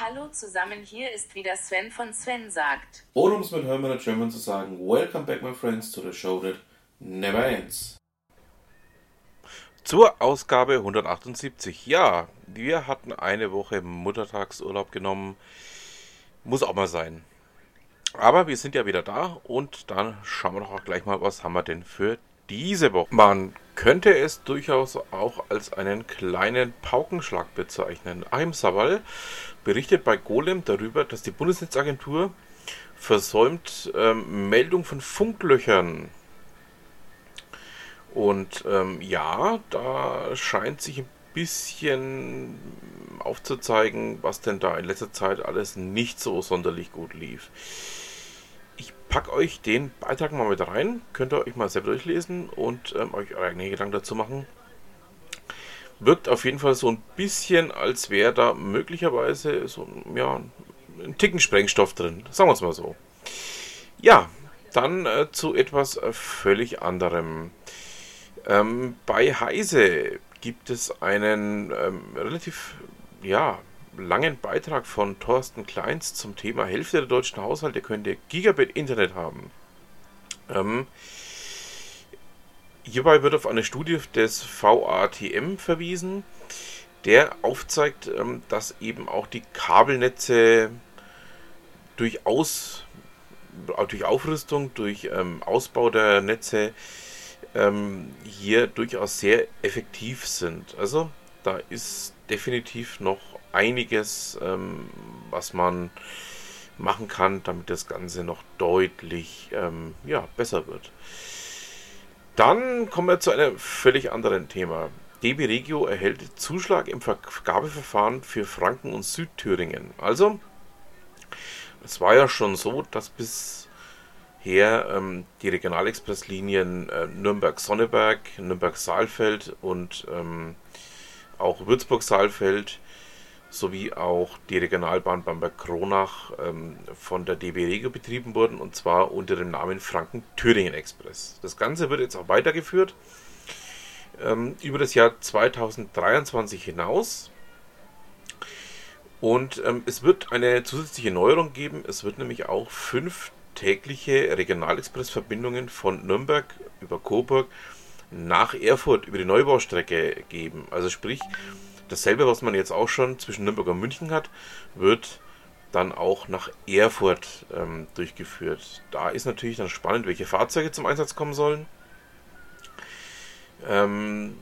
Hallo zusammen, hier ist wieder Sven von Sven sagt. Oder um es mit Hermann German zu sagen, Welcome back my friends to the show that never ends. Zur Ausgabe 178. Ja, wir hatten eine Woche Muttertagsurlaub genommen. Muss auch mal sein. Aber wir sind ja wieder da und dann schauen wir doch auch gleich mal, was haben wir denn für diese Woche. Man könnte es durchaus auch als einen kleinen Paukenschlag bezeichnen. Achim Sawal berichtet bei Golem darüber, dass die Bundesnetzagentur versäumt ähm, Meldung von Funklöchern. Und ähm, ja, da scheint sich ein bisschen aufzuzeigen, was denn da in letzter Zeit alles nicht so sonderlich gut lief. Ich packe euch den Beitrag mal mit rein, könnt ihr euch mal selber durchlesen und ähm, euch eure eigenen Gedanken dazu machen. Wirkt auf jeden Fall so ein bisschen, als wäre da möglicherweise so ja, ein Ticken Sprengstoff drin. Sagen wir es mal so. Ja, dann äh, zu etwas äh, völlig anderem. Ähm, bei Heise gibt es einen ähm, relativ ja, langen Beitrag von Thorsten Kleins zum Thema Hälfte der deutschen Haushalte könnte Gigabit-Internet haben. Ähm, hierbei wird auf eine Studie des VATM verwiesen, der aufzeigt, ähm, dass eben auch die Kabelnetze durch, Aus, durch Aufrüstung, durch ähm, Ausbau der Netze ähm, hier durchaus sehr effektiv sind. Also da ist definitiv noch einiges, ähm, was man machen kann, damit das Ganze noch deutlich ähm, ja, besser wird. Dann kommen wir zu einem völlig anderen Thema. DB Regio erhält Zuschlag im Vergabeverfahren für Franken und Südthüringen. Also, es war ja schon so, dass bisher ähm, die Regionalexpresslinien äh, Nürnberg-Sonneberg, Nürnberg-Saalfeld und ähm, auch Würzburg-Saalfeld sowie auch die Regionalbahn Bamberg-Kronach ähm, von der DB Regio betrieben wurden und zwar unter dem Namen Franken-Thüringen Express. Das Ganze wird jetzt auch weitergeführt ähm, über das Jahr 2023 hinaus. Und ähm, es wird eine zusätzliche Neuerung geben. Es wird nämlich auch fünf tägliche Regionalexpress-Verbindungen von Nürnberg über Coburg nach Erfurt über die Neubaustrecke geben. Also sprich, dasselbe, was man jetzt auch schon zwischen Nürnberg und München hat, wird dann auch nach Erfurt ähm, durchgeführt. Da ist natürlich dann spannend, welche Fahrzeuge zum Einsatz kommen sollen. Ähm,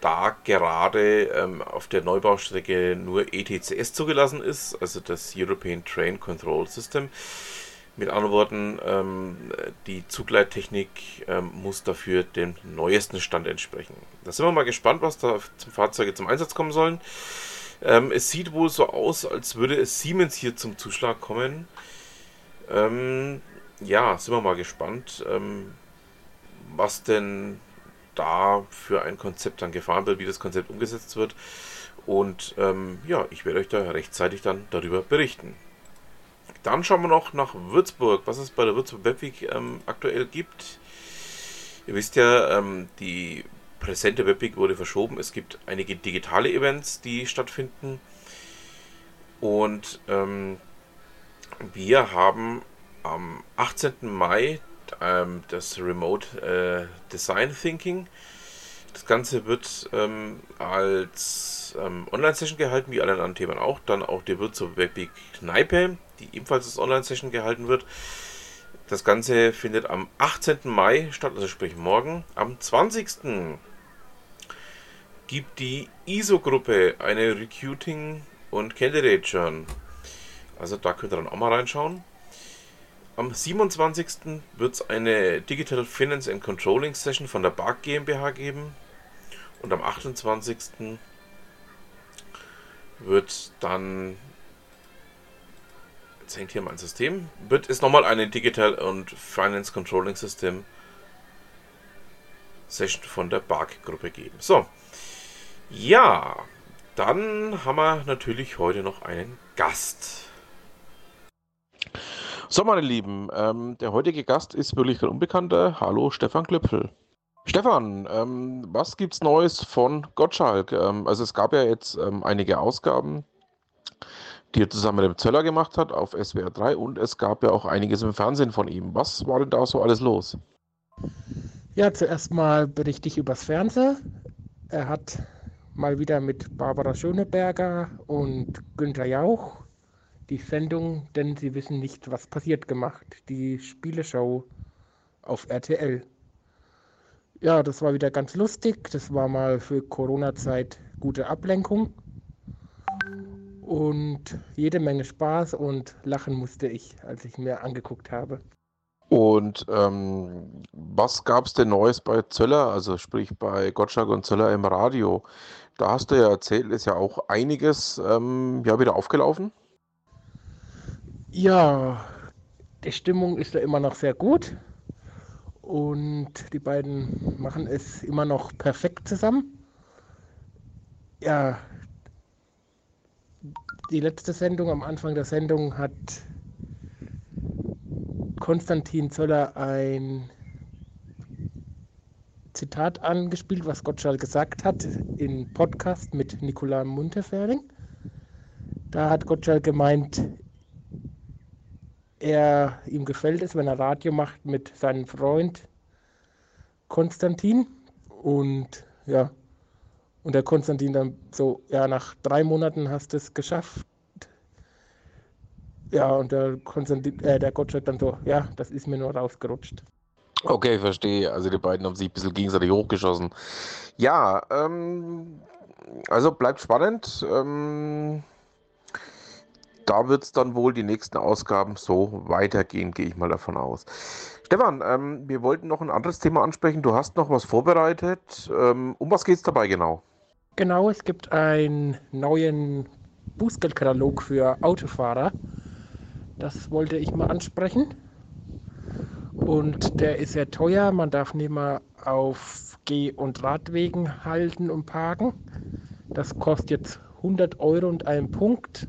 da gerade ähm, auf der Neubaustrecke nur ETCS zugelassen ist, also das European Train Control System, mit anderen Worten, ähm, die Zugleittechnik ähm, muss dafür dem neuesten Stand entsprechen. Da sind wir mal gespannt, was da zum Fahrzeuge zum Einsatz kommen sollen. Ähm, es sieht wohl so aus, als würde es Siemens hier zum Zuschlag kommen. Ähm, ja, sind wir mal gespannt, ähm, was denn da für ein Konzept dann gefahren wird, wie das Konzept umgesetzt wird. Und ähm, ja, ich werde euch da rechtzeitig dann darüber berichten. Dann schauen wir noch nach Würzburg, was es bei der Würzburg Webweek ähm, aktuell gibt. Ihr wisst ja, ähm, die präsente Webweek wurde verschoben. Es gibt einige digitale Events, die stattfinden. Und ähm, wir haben am 18. Mai ähm, das Remote äh, Design Thinking. Das Ganze wird ähm, als ähm, Online-Session gehalten, wie alle anderen Themen auch. Dann auch die Würzburg Webweek Kneipe die ebenfalls als Online-Session gehalten wird. Das Ganze findet am 18. Mai statt, also sprich morgen. Am 20. gibt die ISO-Gruppe eine Recruiting- und Candidate Journal. Also da könnt ihr dann auch mal reinschauen. Am 27. wird es eine Digital Finance and Controlling Session von der BARC GmbH geben. Und am 28. wird dann jetzt hängt hier mein System, wird es nochmal eine Digital und Finance Controlling System Session von der BARC-Gruppe geben. So, ja, dann haben wir natürlich heute noch einen Gast. So, meine Lieben, ähm, der heutige Gast ist wirklich ein Unbekannter. Hallo, Stefan Klöpfel. Stefan, ähm, was gibt's Neues von Gottschalk? Ähm, also es gab ja jetzt ähm, einige Ausgaben die er zusammen mit dem Zöller gemacht hat auf SWR 3 und es gab ja auch einiges im Fernsehen von ihm. Was war denn da so alles los? Ja, zuerst mal berichte ich übers Fernsehen. Er hat mal wieder mit Barbara Schöneberger und Günther Jauch die Sendung, denn sie wissen nicht, was passiert gemacht. Die Spieleshow auf RTL. Ja, das war wieder ganz lustig. Das war mal für Corona-Zeit gute Ablenkung. Und jede Menge Spaß und lachen musste ich, als ich mir angeguckt habe. Und ähm, was gab es denn Neues bei Zöller, also sprich bei Gottschalk und Zöller im Radio? Da hast du ja erzählt, ist ja auch einiges ähm, ja, wieder aufgelaufen. Ja, die Stimmung ist da immer noch sehr gut und die beiden machen es immer noch perfekt zusammen. Ja, die letzte Sendung, am Anfang der Sendung hat Konstantin Zoller ein Zitat angespielt, was Gottschalk gesagt hat im Podcast mit Nicola Munteferling. Da hat Gottschalk gemeint, er ihm gefällt es, wenn er Radio macht mit seinem Freund Konstantin. Und ja, und der Konstantin dann so, ja, nach drei Monaten hast du es geschafft. Ja, und der Konstantin, äh, der Gottschalk dann so, ja, das ist mir nur rausgerutscht. Okay, verstehe. Also die beiden haben sich ein bisschen gegenseitig hochgeschossen. Ja, ähm, also bleibt spannend. Ähm, da wird es dann wohl die nächsten Ausgaben so weitergehen, gehe ich mal davon aus. Stefan, ähm, wir wollten noch ein anderes Thema ansprechen. Du hast noch was vorbereitet. Ähm, um was geht es dabei genau? Genau, es gibt einen neuen Bußgeldkatalog für Autofahrer. Das wollte ich mal ansprechen. Und der ist sehr teuer. Man darf nicht mehr auf Geh- und Radwegen halten und parken. Das kostet jetzt 100 Euro und einen Punkt.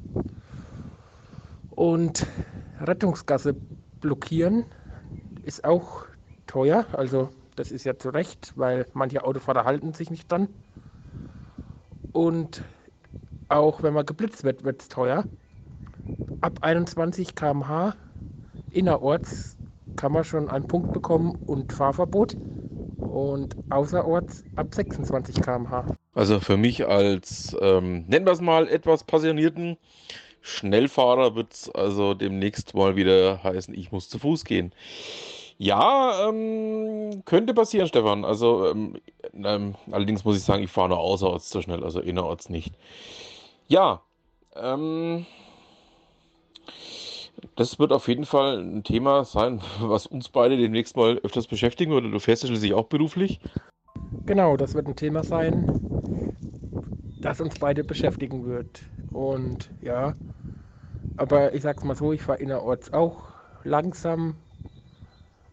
Und Rettungsgasse blockieren ist auch teuer. Also das ist ja zu Recht, weil manche Autofahrer halten sich nicht dran. Und auch wenn man geblitzt wird, wird es teuer. Ab 21 km/h innerorts kann man schon einen Punkt bekommen und Fahrverbot. Und außerorts ab 26 km/h. Also für mich als, ähm, nennen wir es mal, etwas passionierten Schnellfahrer wird es also demnächst mal wieder heißen, ich muss zu Fuß gehen. Ja, ähm, könnte passieren, Stefan. Also, ähm, ähm, allerdings muss ich sagen, ich fahre nur außerorts zu schnell, also innerorts nicht. Ja, ähm, das wird auf jeden Fall ein Thema sein, was uns beide demnächst mal öfters beschäftigen würde. Du fährst ja schließlich auch beruflich. Genau, das wird ein Thema sein, das uns beide beschäftigen wird. Und ja, aber ich sag's mal so, ich fahre innerorts auch langsam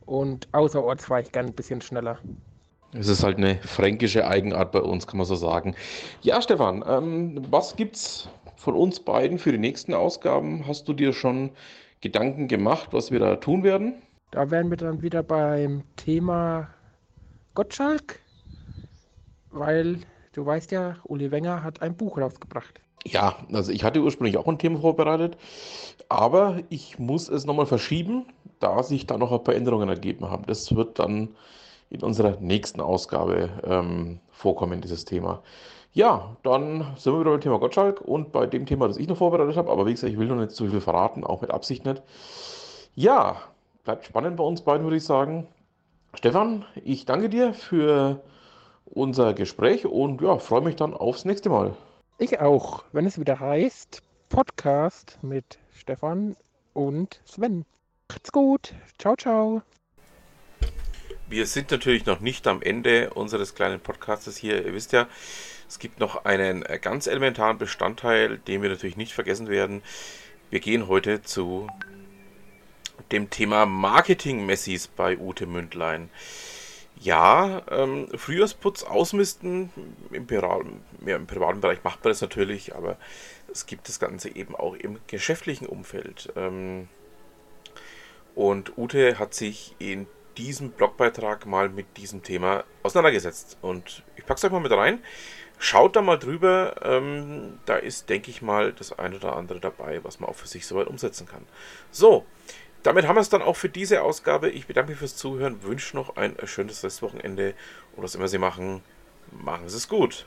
und außerorts fahre ich gern ein bisschen schneller. Es ist halt eine fränkische Eigenart bei uns, kann man so sagen. Ja, Stefan, ähm, was gibt's von uns beiden für die nächsten Ausgaben? Hast du dir schon Gedanken gemacht, was wir da tun werden? Da wären wir dann wieder beim Thema Gottschalk, weil du weißt ja, Uli Wenger hat ein Buch rausgebracht. Ja, also ich hatte ursprünglich auch ein Thema vorbereitet, aber ich muss es nochmal verschieben, da sich da noch ein paar Änderungen ergeben haben. Das wird dann in unserer nächsten Ausgabe ähm, vorkommen, dieses Thema. Ja, dann sind wir wieder beim Thema Gottschalk und bei dem Thema, das ich noch vorbereitet habe, aber wie gesagt, ich will noch nicht zu viel verraten, auch mit Absicht nicht. Ja, bleibt spannend bei uns beiden, würde ich sagen. Stefan, ich danke dir für unser Gespräch und ja, freue mich dann aufs nächste Mal. Ich auch, wenn es wieder heißt Podcast mit Stefan und Sven. Macht's gut. Ciao, ciao. Wir sind natürlich noch nicht am Ende unseres kleinen Podcastes hier. Ihr wisst ja, es gibt noch einen ganz elementaren Bestandteil, den wir natürlich nicht vergessen werden. Wir gehen heute zu dem Thema Marketing-Messis bei Ute Mündlein. Ja, ähm, Frühjahrsputz ausmisten, im, ja, im, privaten Bereich macht man das natürlich, aber es gibt das Ganze eben auch im geschäftlichen Umfeld. Ähm, und Ute hat sich in diesem Blogbeitrag mal mit diesem Thema auseinandergesetzt. Und ich packe es euch mal mit rein. Schaut da mal drüber. Ähm, da ist, denke ich mal, das eine oder andere dabei, was man auch für sich soweit umsetzen kann. So, damit haben wir es dann auch für diese Ausgabe. Ich bedanke mich fürs Zuhören, wünsche noch ein schönes Restwochenende und was immer Sie machen, machen Sie es gut.